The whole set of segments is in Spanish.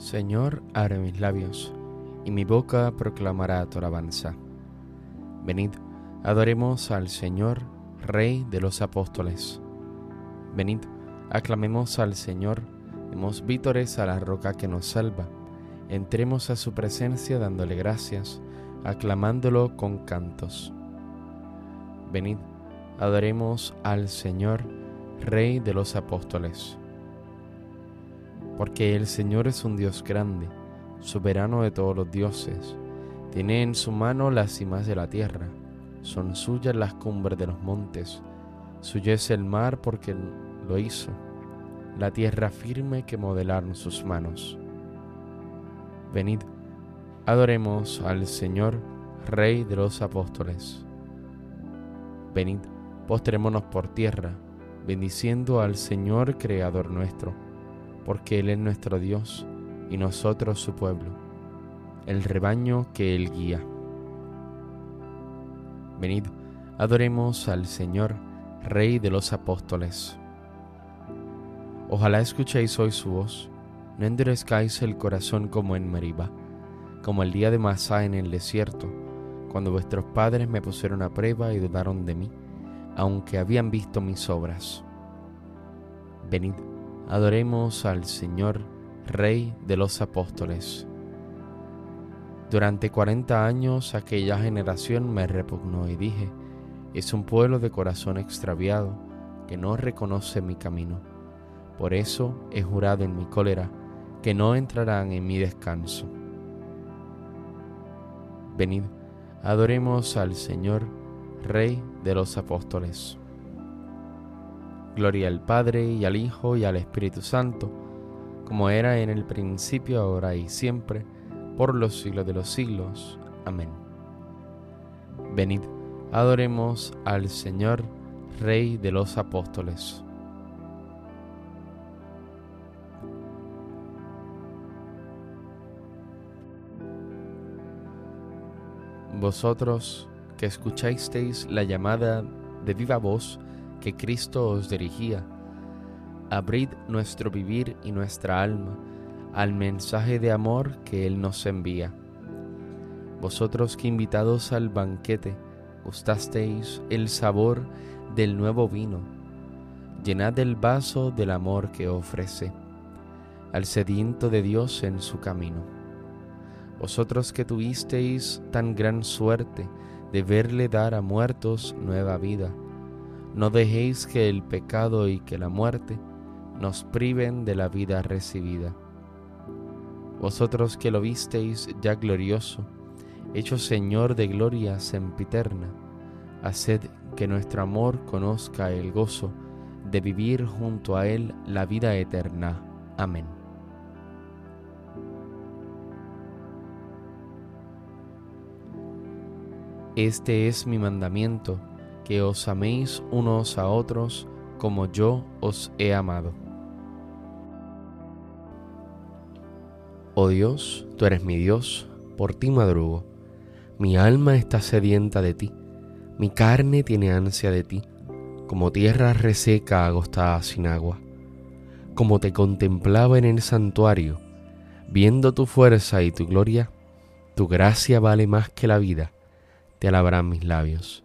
Señor, abre mis labios, y mi boca proclamará tu alabanza. Venid, adoremos al Señor, Rey de los apóstoles. Venid, aclamemos al Señor, demos vítores a la roca que nos salva. Entremos a su presencia dándole gracias, aclamándolo con cantos. Venid, adoremos al Señor, Rey de los apóstoles porque el Señor es un Dios grande, soberano de todos los dioses. Tiene en su mano las cimas de la tierra, son suyas las cumbres de los montes, suyo es el mar porque lo hizo, la tierra firme que modelaron sus manos. Venid, adoremos al Señor, Rey de los apóstoles. Venid, postrémonos por tierra, bendiciendo al Señor, Creador nuestro porque Él es nuestro Dios y nosotros su pueblo, el rebaño que Él guía. Venid, adoremos al Señor, Rey de los apóstoles. Ojalá escuchéis hoy su voz, no endurezcáis el corazón como en Meriba, como el día de Masá en el desierto, cuando vuestros padres me pusieron a prueba y dudaron de mí, aunque habían visto mis obras. Venid, adoremos al Señor, Rey de los apóstoles. Durante cuarenta años aquella generación me repugnó y dije, es un pueblo de corazón extraviado que no reconoce mi camino. Por eso he jurado en mi cólera que no entrarán en mi descanso. Venid, adoremos al Señor, Rey de los apóstoles. Gloria al Padre y al Hijo y al Espíritu Santo, como era en el principio, ahora y siempre, por los siglos de los siglos. Amén. Venid, adoremos al Señor, Rey de los apóstoles. Vosotros que escuchasteis la llamada de viva voz, que Cristo os dirigía. Abrid nuestro vivir y nuestra alma al mensaje de amor que Él nos envía. Vosotros que invitados al banquete gustasteis el sabor del nuevo vino, llenad el vaso del amor que ofrece al sediento de Dios en su camino. Vosotros que tuvisteis tan gran suerte de verle dar a muertos nueva vida, no dejéis que el pecado y que la muerte nos priven de la vida recibida. Vosotros que lo visteis ya glorioso, hecho Señor de gloria sempiterna, haced que nuestro amor conozca el gozo de vivir junto a Él la vida eterna. Amén. Este es mi mandamiento que os améis unos a otros como yo os he amado. Oh Dios, tú eres mi Dios, por ti madrugo. Mi alma está sedienta de ti, mi carne tiene ansia de ti, como tierra reseca agostada sin agua. Como te contemplaba en el santuario, viendo tu fuerza y tu gloria, tu gracia vale más que la vida, te alabarán mis labios.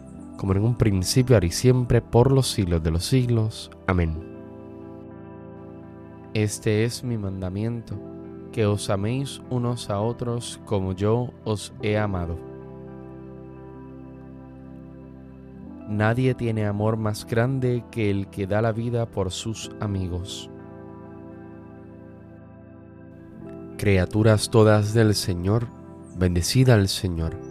como en un principio, ahora y siempre, por los siglos de los siglos. Amén. Este es mi mandamiento, que os améis unos a otros como yo os he amado. Nadie tiene amor más grande que el que da la vida por sus amigos. Criaturas todas del Señor, bendecida al Señor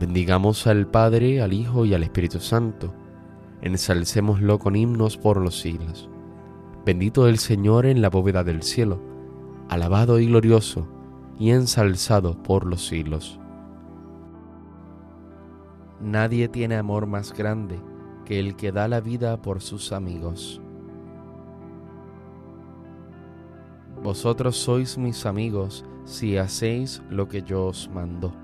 Bendigamos al Padre, al Hijo y al Espíritu Santo. Ensalcémoslo con himnos por los siglos. Bendito el Señor en la bóveda del cielo. Alabado y glorioso y ensalzado por los siglos. Nadie tiene amor más grande que el que da la vida por sus amigos. Vosotros sois mis amigos si hacéis lo que yo os mando.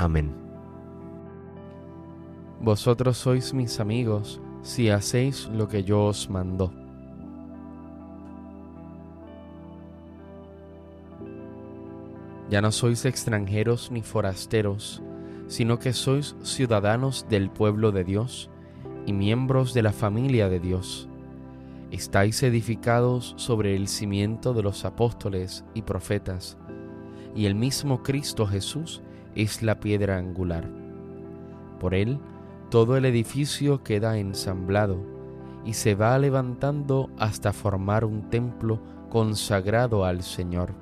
Amén. Vosotros sois mis amigos si hacéis lo que yo os mando. Ya no sois extranjeros ni forasteros, sino que sois ciudadanos del pueblo de Dios y miembros de la familia de Dios. Estáis edificados sobre el cimiento de los apóstoles y profetas, y el mismo Cristo Jesús es la piedra angular. Por él, todo el edificio queda ensamblado y se va levantando hasta formar un templo consagrado al Señor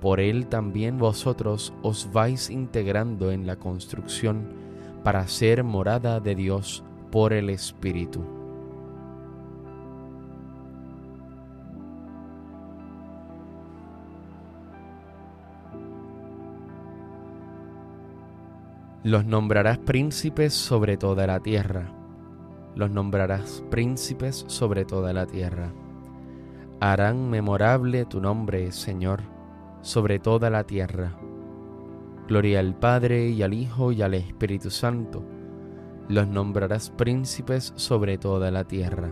por él también vosotros os vais integrando en la construcción para ser morada de Dios por el Espíritu. Los nombrarás príncipes sobre toda la tierra. Los nombrarás príncipes sobre toda la tierra. Harán memorable tu nombre, Señor sobre toda la tierra. Gloria al Padre y al Hijo y al Espíritu Santo. Los nombrarás príncipes sobre toda la tierra.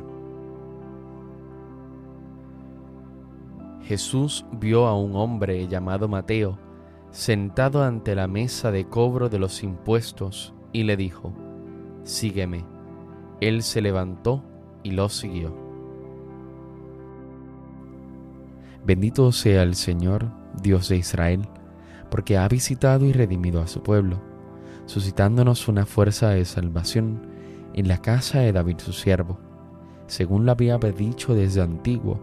Jesús vio a un hombre llamado Mateo sentado ante la mesa de cobro de los impuestos y le dijo, Sígueme. Él se levantó y lo siguió. Bendito sea el Señor Dios de Israel, porque ha visitado y redimido a su pueblo, suscitándonos una fuerza de salvación en la casa de David su siervo, según lo había dicho desde antiguo,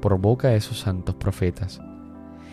por boca de sus santos profetas.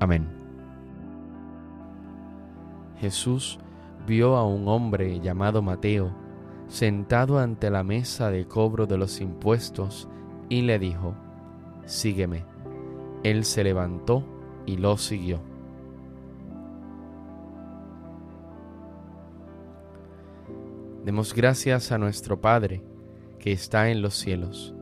Amén. Jesús vio a un hombre llamado Mateo sentado ante la mesa de cobro de los impuestos y le dijo, Sígueme. Él se levantó y lo siguió. Demos gracias a nuestro Padre que está en los cielos,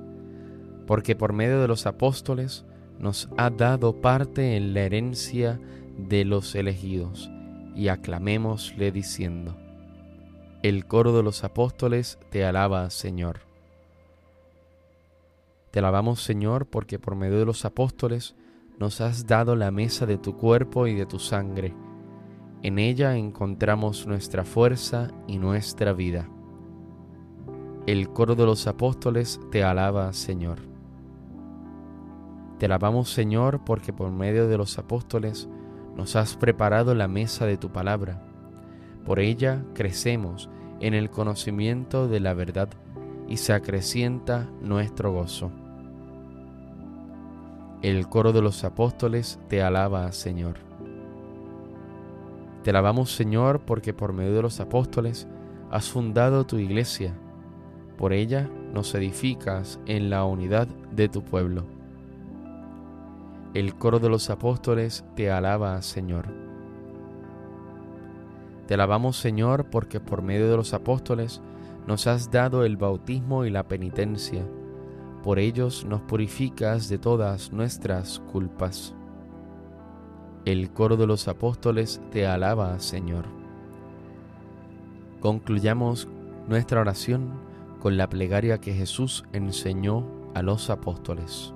porque por medio de los apóstoles nos ha dado parte en la herencia de los elegidos, y aclamémosle diciendo, el coro de los apóstoles te alaba, Señor. Te alabamos, Señor, porque por medio de los apóstoles nos has dado la mesa de tu cuerpo y de tu sangre. En ella encontramos nuestra fuerza y nuestra vida. El coro de los apóstoles te alaba, Señor. Te alabamos, Señor, porque por medio de los apóstoles nos has preparado la mesa de tu palabra. Por ella crecemos en el conocimiento de la verdad y se acrecienta nuestro gozo. El coro de los apóstoles te alaba, Señor. Te alabamos, Señor, porque por medio de los apóstoles has fundado tu iglesia. Por ella nos edificas en la unidad de tu pueblo. El coro de los apóstoles te alaba, Señor. Te alabamos, Señor, porque por medio de los apóstoles nos has dado el bautismo y la penitencia por ellos nos purificas de todas nuestras culpas. El coro de los apóstoles te alaba, Señor. Concluyamos nuestra oración con la plegaria que Jesús enseñó a los apóstoles.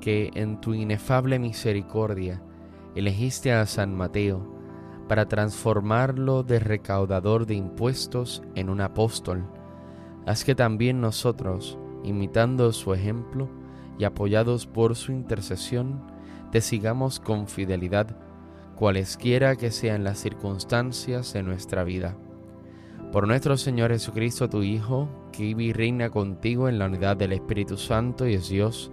que en tu inefable misericordia elegiste a San Mateo para transformarlo de recaudador de impuestos en un apóstol, haz que también nosotros, imitando su ejemplo y apoyados por su intercesión, te sigamos con fidelidad, cualesquiera que sean las circunstancias de nuestra vida. Por nuestro Señor Jesucristo, tu Hijo, que vive y reina contigo en la unidad del Espíritu Santo y es Dios,